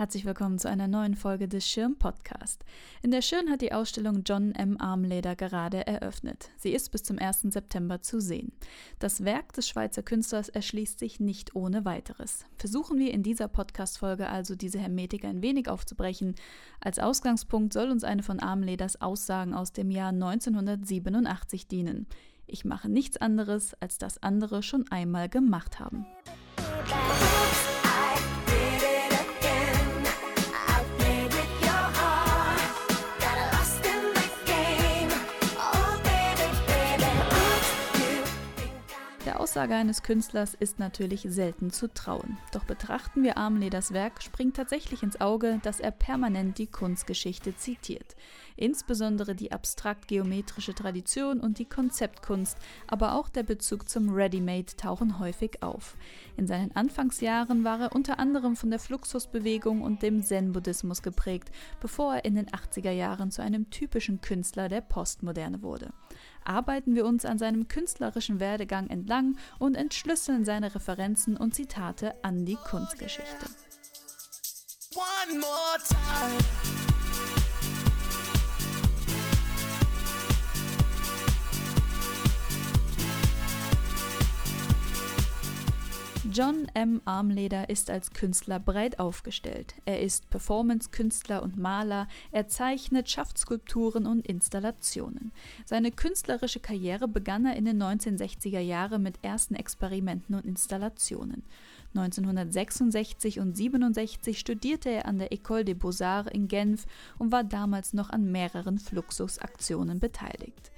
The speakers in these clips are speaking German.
Herzlich willkommen zu einer neuen Folge des Schirm Podcast. In der Schirn hat die Ausstellung John M. Armleder gerade eröffnet. Sie ist bis zum 1. September zu sehen. Das Werk des Schweizer Künstlers erschließt sich nicht ohne weiteres. Versuchen wir in dieser Podcast-Folge also diese Hermetik ein wenig aufzubrechen. Als Ausgangspunkt soll uns eine von Armleders Aussagen aus dem Jahr 1987 dienen. Ich mache nichts anderes, als das andere schon einmal gemacht haben. Aussage eines Künstlers ist natürlich selten zu trauen. Doch betrachten wir Armleders Werk, springt tatsächlich ins Auge, dass er permanent die Kunstgeschichte zitiert. Insbesondere die abstrakt-geometrische Tradition und die Konzeptkunst, aber auch der Bezug zum Ready-Made tauchen häufig auf. In seinen Anfangsjahren war er unter anderem von der Fluxusbewegung und dem Zen-Buddhismus geprägt, bevor er in den 80er Jahren zu einem typischen Künstler der Postmoderne wurde arbeiten wir uns an seinem künstlerischen Werdegang entlang und entschlüsseln seine Referenzen und Zitate an die Kunstgeschichte. One more time. John M. Armleder ist als Künstler breit aufgestellt. Er ist Performance-Künstler und Maler, er zeichnet, schafft Skulpturen und Installationen. Seine künstlerische Karriere begann er in den 1960er Jahren mit ersten Experimenten und Installationen. 1966 und 67 studierte er an der École des Beaux-Arts in Genf und war damals noch an mehreren Fluxus-Aktionen beteiligt.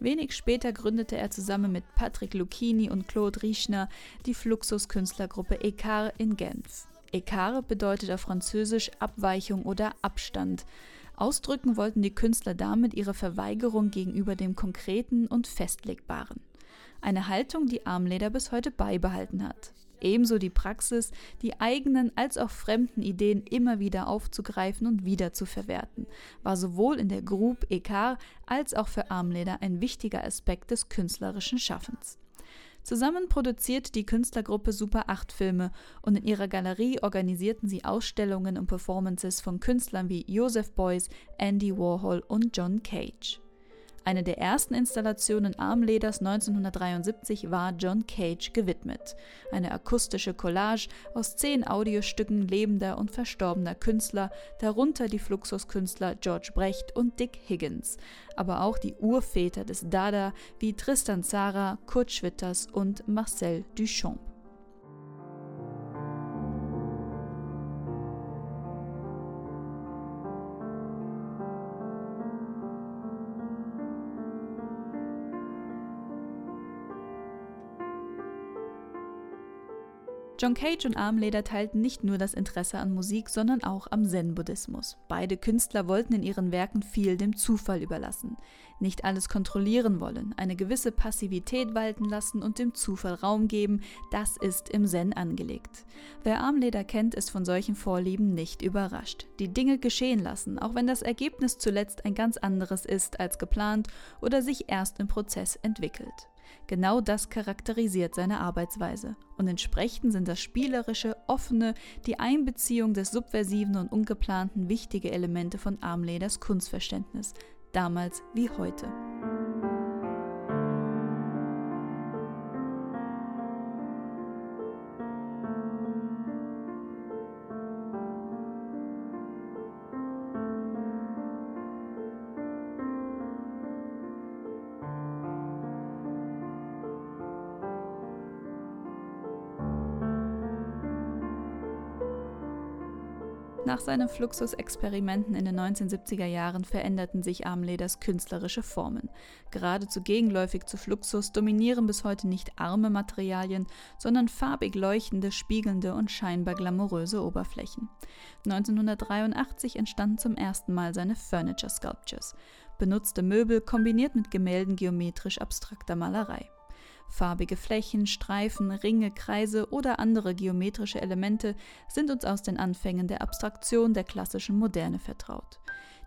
Wenig später gründete er zusammen mit Patrick Lucchini und Claude Riechner die Fluxus-Künstlergruppe Écart in Genf. Écart bedeutet auf Französisch Abweichung oder Abstand. Ausdrücken wollten die Künstler damit ihre Verweigerung gegenüber dem Konkreten und Festlegbaren. Eine Haltung, die Armleder bis heute beibehalten hat. Ebenso die Praxis, die eigenen als auch fremden Ideen immer wieder aufzugreifen und wieder zu verwerten, war sowohl in der Groupe Écart als auch für Armleder ein wichtiger Aspekt des künstlerischen Schaffens. Zusammen produziert die Künstlergruppe Super 8 Filme und in ihrer Galerie organisierten sie Ausstellungen und Performances von Künstlern wie Joseph Beuys, Andy Warhol und John Cage. Eine der ersten Installationen Armleders 1973 war John Cage gewidmet. Eine akustische Collage aus zehn Audiostücken lebender und verstorbener Künstler, darunter die Fluxuskünstler George Brecht und Dick Higgins, aber auch die Urväter des Dada wie Tristan Zara, Kurt Schwitters und Marcel Duchamp. John Cage und Armleder teilten nicht nur das Interesse an Musik, sondern auch am Zen-Buddhismus. Beide Künstler wollten in ihren Werken viel dem Zufall überlassen. Nicht alles kontrollieren wollen, eine gewisse Passivität walten lassen und dem Zufall Raum geben, das ist im Zen angelegt. Wer Armleder kennt, ist von solchen Vorlieben nicht überrascht. Die Dinge geschehen lassen, auch wenn das Ergebnis zuletzt ein ganz anderes ist als geplant oder sich erst im Prozess entwickelt. Genau das charakterisiert seine Arbeitsweise. Und entsprechend sind das spielerische, offene, die Einbeziehung des Subversiven und Ungeplanten wichtige Elemente von Armleders Kunstverständnis, damals wie heute. Nach seinen Fluxus-Experimenten in den 1970er Jahren veränderten sich Armleders künstlerische Formen. Geradezu gegenläufig zu Fluxus dominieren bis heute nicht arme Materialien, sondern farbig leuchtende, spiegelnde und scheinbar glamouröse Oberflächen. 1983 entstanden zum ersten Mal seine Furniture Sculptures, benutzte Möbel kombiniert mit Gemälden geometrisch abstrakter Malerei. Farbige Flächen, Streifen, Ringe, Kreise oder andere geometrische Elemente sind uns aus den Anfängen der Abstraktion der klassischen Moderne vertraut.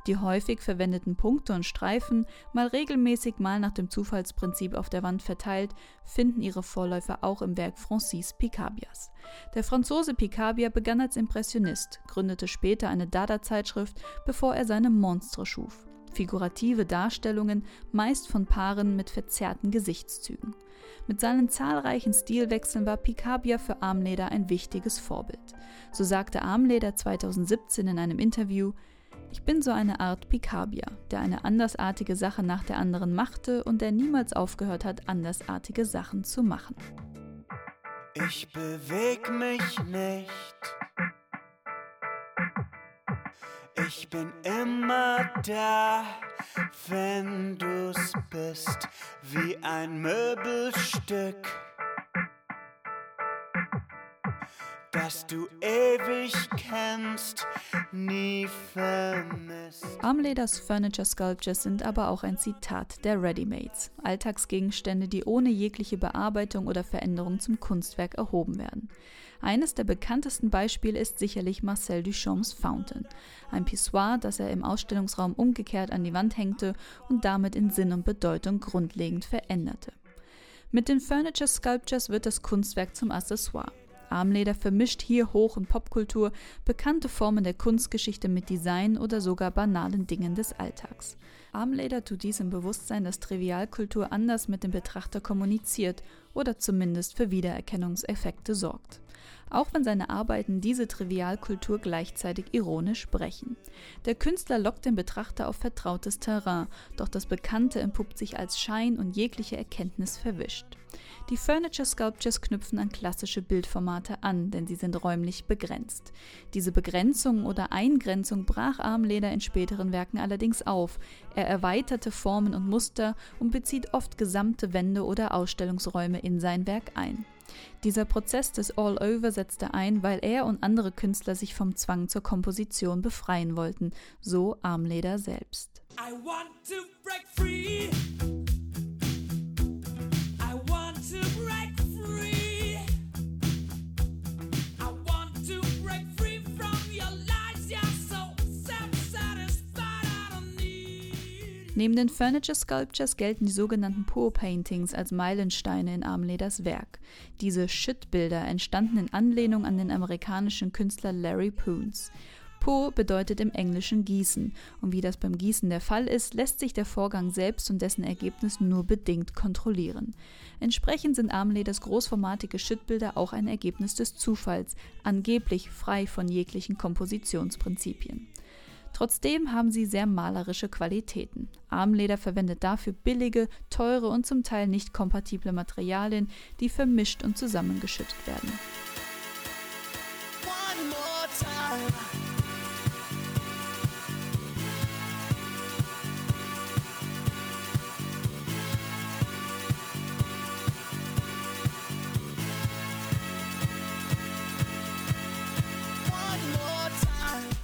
Die häufig verwendeten Punkte und Streifen, mal regelmäßig, mal nach dem Zufallsprinzip auf der Wand verteilt, finden ihre Vorläufer auch im Werk Francis Picabias. Der Franzose Picabia begann als Impressionist, gründete später eine Dada-Zeitschrift, bevor er seine Monstre schuf figurative Darstellungen, meist von Paaren mit verzerrten Gesichtszügen. Mit seinen zahlreichen Stilwechseln war Picabia für Armleder ein wichtiges Vorbild. So sagte Armleder 2017 in einem Interview, ich bin so eine Art Picabia, der eine andersartige Sache nach der anderen machte und der niemals aufgehört hat, andersartige Sachen zu machen. Ich beweg mich nicht Ich bin immer da, wenn du's bist, wie ein Möbelstück. Das du ewig kennst, nie vermisst. Armleders Furniture Sculptures sind aber auch ein Zitat der Readymates, Alltagsgegenstände, die ohne jegliche Bearbeitung oder Veränderung zum Kunstwerk erhoben werden. Eines der bekanntesten Beispiele ist sicherlich Marcel Duchamps Fountain, ein Pissoir, das er im Ausstellungsraum umgekehrt an die Wand hängte und damit in Sinn und Bedeutung grundlegend veränderte. Mit den Furniture Sculptures wird das Kunstwerk zum Accessoire. Armleder vermischt hier Hoch- und Popkultur, bekannte Formen der Kunstgeschichte mit Design oder sogar banalen Dingen des Alltags. Armleder tut dies im Bewusstsein, dass Trivialkultur anders mit dem Betrachter kommuniziert oder zumindest für Wiedererkennungseffekte sorgt auch wenn seine Arbeiten diese Trivialkultur gleichzeitig ironisch brechen. Der Künstler lockt den Betrachter auf vertrautes Terrain, doch das Bekannte entpuppt sich als Schein und jegliche Erkenntnis verwischt. Die Furniture Sculptures knüpfen an klassische Bildformate an, denn sie sind räumlich begrenzt. Diese Begrenzung oder Eingrenzung brach Armleder in späteren Werken allerdings auf. Er erweiterte Formen und Muster und bezieht oft gesamte Wände oder Ausstellungsräume in sein Werk ein. Dieser Prozess des All-Over setzte ein, weil er und andere Künstler sich vom Zwang zur Komposition befreien wollten, so Armleder selbst. I want to break free. Neben den Furniture Sculptures gelten die sogenannten Poor Paintings als Meilensteine in Armleders Werk. Diese Shit-Bilder entstanden in Anlehnung an den amerikanischen Künstler Larry Poons. Pour bedeutet im Englischen gießen, und wie das beim Gießen der Fall ist, lässt sich der Vorgang selbst und dessen Ergebnis nur bedingt kontrollieren. Entsprechend sind Armleders großformatige Schüttbilder auch ein Ergebnis des Zufalls, angeblich frei von jeglichen Kompositionsprinzipien. Trotzdem haben sie sehr malerische Qualitäten. Armleder verwendet dafür billige, teure und zum Teil nicht kompatible Materialien, die vermischt und zusammengeschüttet werden.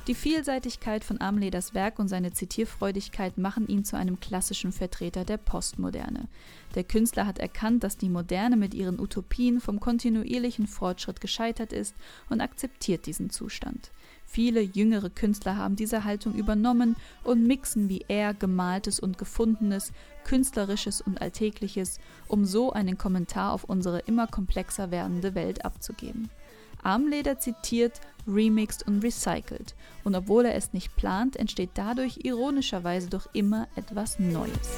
Die Vielseitigkeit von Armleders Werk und seine Zitierfreudigkeit machen ihn zu einem klassischen Vertreter der Postmoderne. Der Künstler hat erkannt, dass die Moderne mit ihren Utopien vom kontinuierlichen Fortschritt gescheitert ist und akzeptiert diesen Zustand. Viele jüngere Künstler haben diese Haltung übernommen und mixen wie er Gemaltes und Gefundenes, Künstlerisches und Alltägliches, um so einen Kommentar auf unsere immer komplexer werdende Welt abzugeben. Armleder zitiert, remixed und recycelt. Und obwohl er es nicht plant, entsteht dadurch ironischerweise doch immer etwas Neues.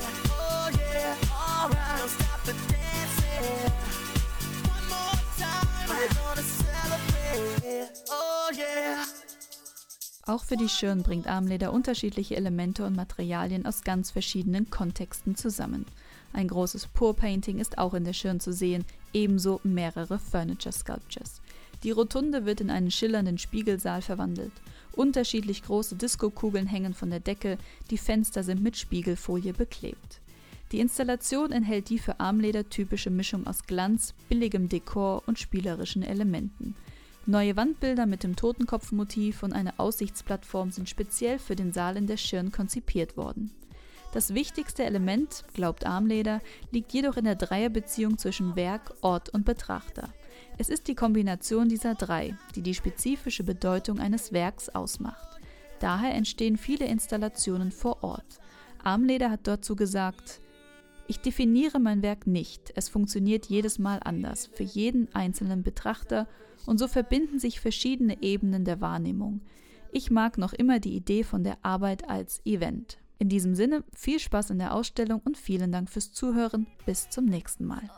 Auch für die Schirn bringt Armleder unterschiedliche Elemente und Materialien aus ganz verschiedenen Kontexten zusammen. Ein großes Pour Painting ist auch in der Schirn zu sehen, ebenso mehrere Furniture Sculptures. Die Rotunde wird in einen schillernden Spiegelsaal verwandelt. Unterschiedlich große Diskokugeln hängen von der Decke, die Fenster sind mit Spiegelfolie beklebt. Die Installation enthält die für Armleder typische Mischung aus Glanz, billigem Dekor und spielerischen Elementen. Neue Wandbilder mit dem Totenkopfmotiv und eine Aussichtsplattform sind speziell für den Saal in der Schirn konzipiert worden. Das wichtigste Element, glaubt Armleder, liegt jedoch in der Dreierbeziehung zwischen Werk, Ort und Betrachter. Es ist die Kombination dieser drei, die die spezifische Bedeutung eines Werks ausmacht. Daher entstehen viele Installationen vor Ort. Armleder hat dazu gesagt, ich definiere mein Werk nicht, es funktioniert jedes Mal anders, für jeden einzelnen Betrachter, und so verbinden sich verschiedene Ebenen der Wahrnehmung. Ich mag noch immer die Idee von der Arbeit als Event. In diesem Sinne, viel Spaß in der Ausstellung und vielen Dank fürs Zuhören. Bis zum nächsten Mal.